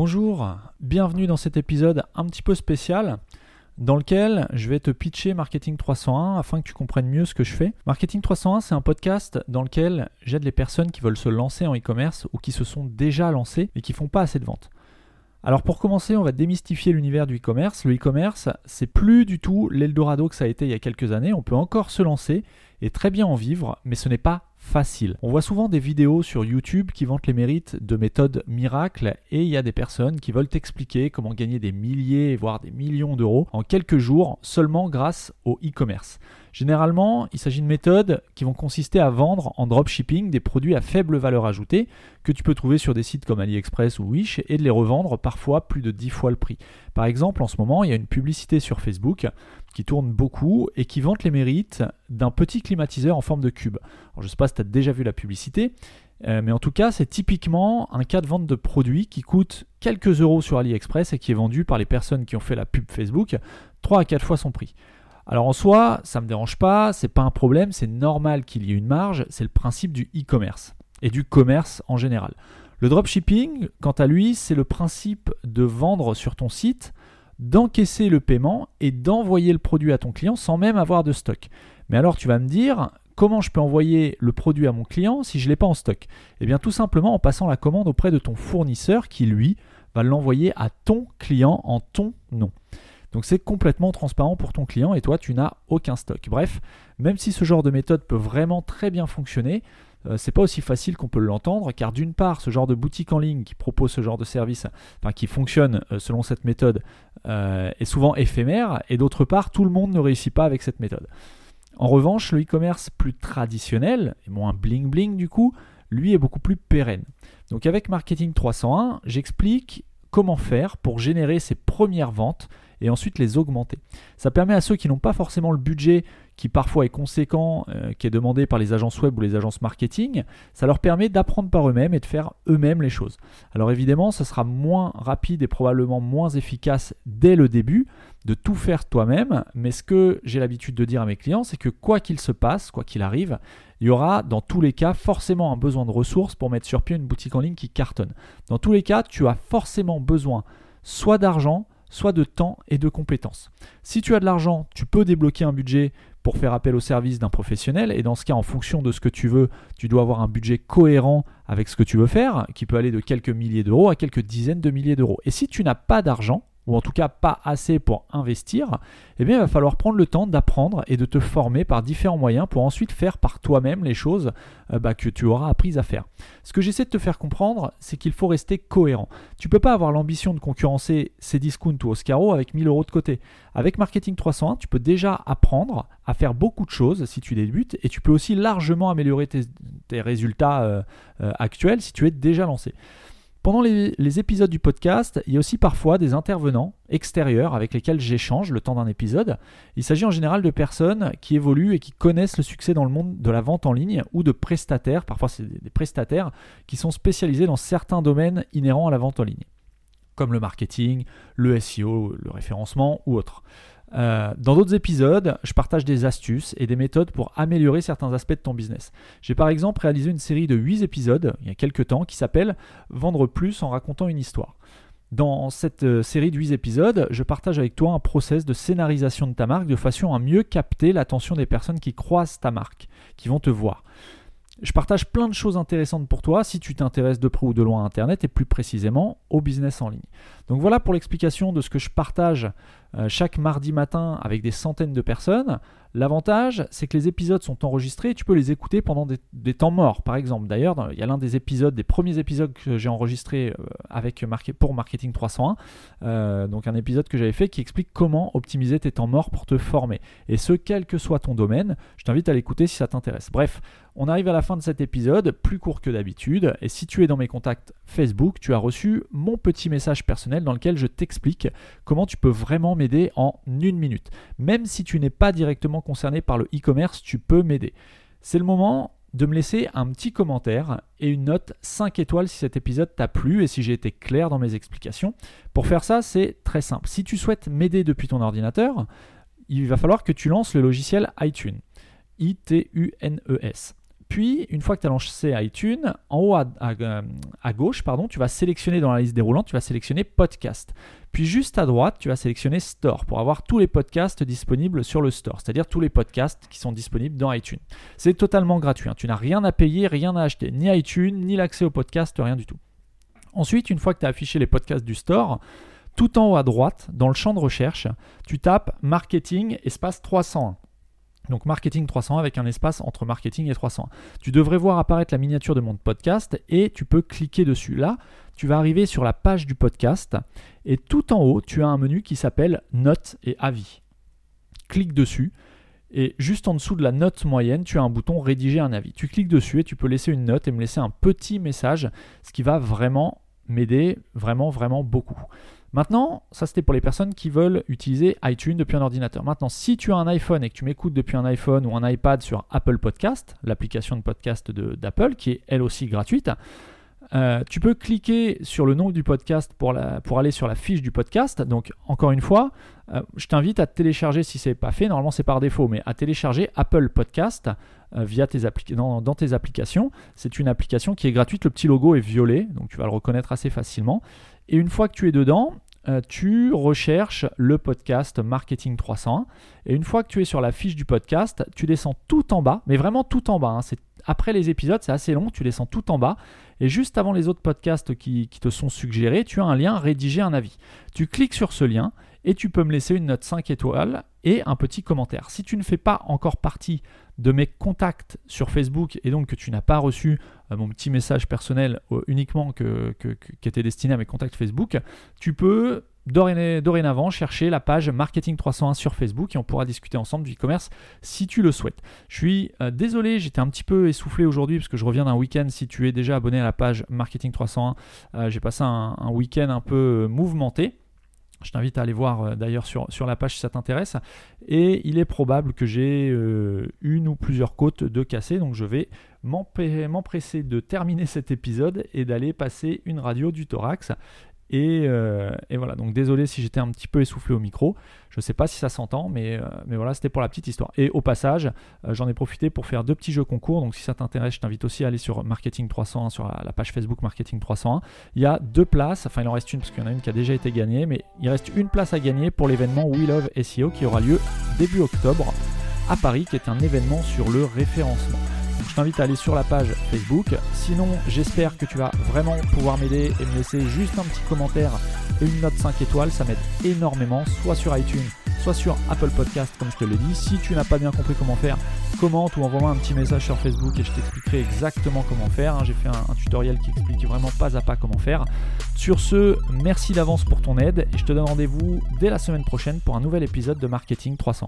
Bonjour, bienvenue dans cet épisode un petit peu spécial dans lequel je vais te pitcher Marketing 301 afin que tu comprennes mieux ce que je fais. Marketing 301, c'est un podcast dans lequel j'aide les personnes qui veulent se lancer en e-commerce ou qui se sont déjà lancées et qui font pas assez de ventes. Alors pour commencer, on va démystifier l'univers du e-commerce. Le e-commerce, c'est plus du tout l'Eldorado que ça a été il y a quelques années. On peut encore se lancer et très bien en vivre, mais ce n'est pas On voit souvent des vidéos sur YouTube qui vantent les mérites de méthodes miracles et il y a des personnes qui veulent t'expliquer comment gagner des milliers, voire des millions d'euros en quelques jours seulement grâce au e-commerce. Généralement, il s'agit de méthodes qui vont consister à vendre en dropshipping des produits à faible valeur ajoutée que tu peux trouver sur des sites comme AliExpress ou Wish et de les revendre parfois plus de 10 fois le prix. Par exemple, en ce moment, il y a une publicité sur Facebook qui tourne beaucoup et qui vante les mérites d'un petit climatiseur en forme de cube. je ne sais pas si tu as déjà vu la publicité, euh, mais en tout cas, c'est typiquement un cas de vente de produit qui coûte quelques euros sur AliExpress et qui est vendu par les personnes qui ont fait la pub Facebook 3 à 4 fois son prix. Alors en soi, ça ne me dérange pas, c'est pas un problème, c'est normal qu'il y ait une marge, c'est le principe du e-commerce et du commerce en général. Le dropshipping, quant à lui, c'est le principe de vendre sur ton site d'encaisser le paiement et d'envoyer le produit à ton client sans même avoir de stock. Mais alors tu vas me dire, comment je peux envoyer le produit à mon client si je ne l'ai pas en stock? Eh bien tout simplement en passant la commande auprès de ton fournisseur qui lui va l'envoyer à ton client en ton nom. Donc c'est complètement transparent pour ton client et toi tu n'as aucun stock. Bref, même si ce genre de méthode peut vraiment très bien fonctionner, euh, c'est pas aussi facile qu'on peut l'entendre, car d'une part, ce genre de boutique en ligne qui propose ce genre de service, enfin qui fonctionne euh, selon cette méthode, euh, est souvent éphémère, et d'autre part, tout le monde ne réussit pas avec cette méthode. En revanche, le e-commerce plus traditionnel, et moins bling bling du coup, lui est beaucoup plus pérenne. Donc avec Marketing 301, j'explique comment faire pour générer ses premières ventes et ensuite les augmenter. Ça permet à ceux qui n'ont pas forcément le budget qui parfois est conséquent, euh, qui est demandé par les agences web ou les agences marketing, ça leur permet d'apprendre par eux-mêmes et de faire eux-mêmes les choses. Alors évidemment, ça sera moins rapide et probablement moins efficace dès le début de tout faire toi-même, mais ce que j'ai l'habitude de dire à mes clients, c'est que quoi qu'il se passe, quoi qu'il arrive, il y aura dans tous les cas forcément un besoin de ressources pour mettre sur pied une boutique en ligne qui cartonne. Dans tous les cas, tu as forcément besoin soit d'argent, soit de temps et de compétences. Si tu as de l'argent, tu peux débloquer un budget pour faire appel au service d'un professionnel. Et dans ce cas, en fonction de ce que tu veux, tu dois avoir un budget cohérent avec ce que tu veux faire, qui peut aller de quelques milliers d'euros à quelques dizaines de milliers d'euros. Et si tu n'as pas d'argent, ou en tout cas pas assez pour investir, eh bien il va falloir prendre le temps d'apprendre et de te former par différents moyens pour ensuite faire par toi-même les choses euh, bah, que tu auras apprises à faire. Ce que j'essaie de te faire comprendre, c'est qu'il faut rester cohérent. Tu ne peux pas avoir l'ambition de concurrencer Cdiscount ou Oscaro avec 1000 euros de côté. Avec Marketing 301, tu peux déjà apprendre à faire beaucoup de choses si tu débutes et tu peux aussi largement améliorer tes, résultats euh, euh, actuels si tu es déjà lancé. Pendant les, épisodes du podcast, il y a aussi parfois des intervenants extérieurs avec lesquels j'échange le temps d'un épisode. Il s'agit en général de personnes qui évoluent et qui connaissent le succès dans le monde de la vente en ligne ou de prestataires, parfois c'est des prestataires qui sont spécialisés dans certains domaines inhérents à la vente en ligne, comme le marketing, le SEO, le référencement ou autres. Euh, dans d'autres épisodes, je partage des astuces et des méthodes pour améliorer certains aspects de ton business. J'ai par exemple réalisé une série de 8 épisodes il y a quelques temps qui s'appelle Vendre plus en racontant une histoire. Dans cette euh, série de 8 épisodes, je partage avec toi un process de scénarisation de ta marque de façon à mieux capter l'attention des personnes qui croisent ta marque, qui vont te voir. Je partage plein de choses intéressantes pour toi si tu t'intéresses de près ou de loin à Internet et plus précisément au business en ligne. Donc voilà pour l'explication de ce que je partage euh, chaque mardi matin avec des centaines de personnes. L'avantage, c'est que les épisodes sont enregistrés et tu peux les écouter pendant des, temps morts. Par exemple, d'ailleurs, il y a l'un des épisodes, des premiers épisodes que j'ai enregistrés euh, avec, pour Marketing 301, euh, donc un épisode que j'avais fait qui explique comment optimiser tes temps morts pour te former. Et ce, quel que soit ton domaine, je t'invite à l'écouter si ça t'intéresse. Bref, on arrive à la fin de cet épisode, plus court que d'habitude, et si tu es dans mes contacts Facebook, tu as reçu mon petit message personnel dans lequel je t'explique comment tu peux vraiment m'aider en une minute. Même si tu n'es pas directement concerné par le e-commerce, tu peux m'aider. C'est le moment de me laisser un petit commentaire et une note 5 étoiles si cet épisode t'a plu et si j'ai été clair dans mes explications. Pour faire ça, c'est très simple. Si tu souhaites m'aider depuis ton ordinateur, il va falloir que tu lances le logiciel iTunes. I-T-U-N-E-S. Puis, une fois que tu as lancé iTunes, en haut à, gauche, pardon, tu vas sélectionner dans la liste déroulante, tu vas sélectionner Podcast. Puis juste à droite, tu vas sélectionner Store pour avoir tous les podcasts disponibles sur le Store, c'est-à-dire tous les podcasts qui sont disponibles dans iTunes. C'est totalement gratuit, hein. tu n'as rien à payer, rien à acheter, ni iTunes, ni l'accès aux podcasts, rien du tout. Ensuite, une fois que tu as affiché les podcasts du Store, tout en haut à droite, dans le champ de recherche, tu tapes Marketing espace 301. Donc marketing 301 avec un espace entre marketing et 301. Tu devrais voir apparaître la miniature de mon podcast et tu peux cliquer dessus. Là, tu vas arriver sur la page du podcast et tout en haut, tu as un menu qui s'appelle Notes et avis. Clique dessus et juste en dessous de la note moyenne, tu as un bouton Rédiger un avis. Tu cliques dessus et tu peux laisser une note et me laisser un petit message, ce qui va vraiment m'aider, vraiment, vraiment beaucoup. Maintenant, ça c'était pour les personnes qui veulent utiliser iTunes depuis un ordinateur. Maintenant, si tu as un iPhone et que tu m'écoutes depuis un iPhone ou un iPad sur Apple Podcast, l'application de podcast d'Apple, qui est elle aussi gratuite, euh, tu peux cliquer sur le nom du podcast pour, aller sur la fiche du podcast. Donc, encore une fois, euh, je t'invite à télécharger, si ce n'est pas fait, normalement c'est par défaut, mais à télécharger Apple Podcast euh, via tes dans, tes applications. C'est une application qui est gratuite, le petit logo est violet, donc tu vas le reconnaître assez facilement. Et une fois que tu es dedans, tu recherches le podcast Marketing 301. Et une fois que tu es sur la fiche du podcast, tu descends tout en bas, mais vraiment tout en bas. Hein. c'est après les épisodes, c'est assez long, tu descends tout en bas. Et juste avant les autres podcasts qui, te sont suggérés, tu as un lien Rédiger un avis. Tu cliques sur ce lien et tu peux me laisser une note 5 étoiles et un petit commentaire. Si tu ne fais pas encore partie de mes contacts sur Facebook et donc que tu n'as pas reçu euh, mon petit message personnel euh, uniquement que, qui était destiné à mes contacts Facebook, tu peux dorénavant chercher la page Marketing 301 sur Facebook et on pourra discuter ensemble du e-commerce si tu le souhaites. Je suis euh, désolé, j'étais un petit peu essoufflé aujourd'hui parce que je reviens d'un week-end. Si tu es déjà abonné à la page Marketing 301, j'ai passé un week-end un peu mouvementé. Je t'invite à aller voir euh, d'ailleurs sur, la page si ça t'intéresse. Et il est probable que j'ai euh, une ou plusieurs côtes de cassées. Donc je vais m'empresser de terminer cet épisode et d'aller passer une radio du thorax. Euh, et, voilà, donc désolé si j'étais un petit peu essoufflé au micro. Je ne sais pas si ça s'entend, mais, euh, mais voilà, c'était pour la petite histoire. Et au passage, euh, j'en ai profité pour faire deux petits jeux concours. Donc si ça t'intéresse, je t'invite aussi à aller sur Marketing 301, sur la, page Facebook Marketing 301. Il y a deux places, enfin il en reste une parce qu'il y en a une qui a déjà été gagnée, mais il reste une place à gagner pour l'événement We Love SEO qui aura lieu début octobre à Paris, qui est un événement sur le référencement je t'invite à aller sur la page Facebook. Sinon, j'espère que tu vas vraiment pouvoir m'aider et me laisser juste un petit commentaire et une note 5 étoiles. Ça m'aide énormément, soit sur iTunes, soit sur Apple Podcast, comme je te l'ai dit. Si tu n'as pas bien compris comment faire, commente ou envoie-moi un petit message sur Facebook et je t'expliquerai exactement comment faire. Hein. J'ai fait un, tutoriel qui explique vraiment pas à pas comment faire. Sur ce, merci d'avance pour ton aide et je te donne rendez-vous dès la semaine prochaine pour un nouvel épisode de Marketing 301.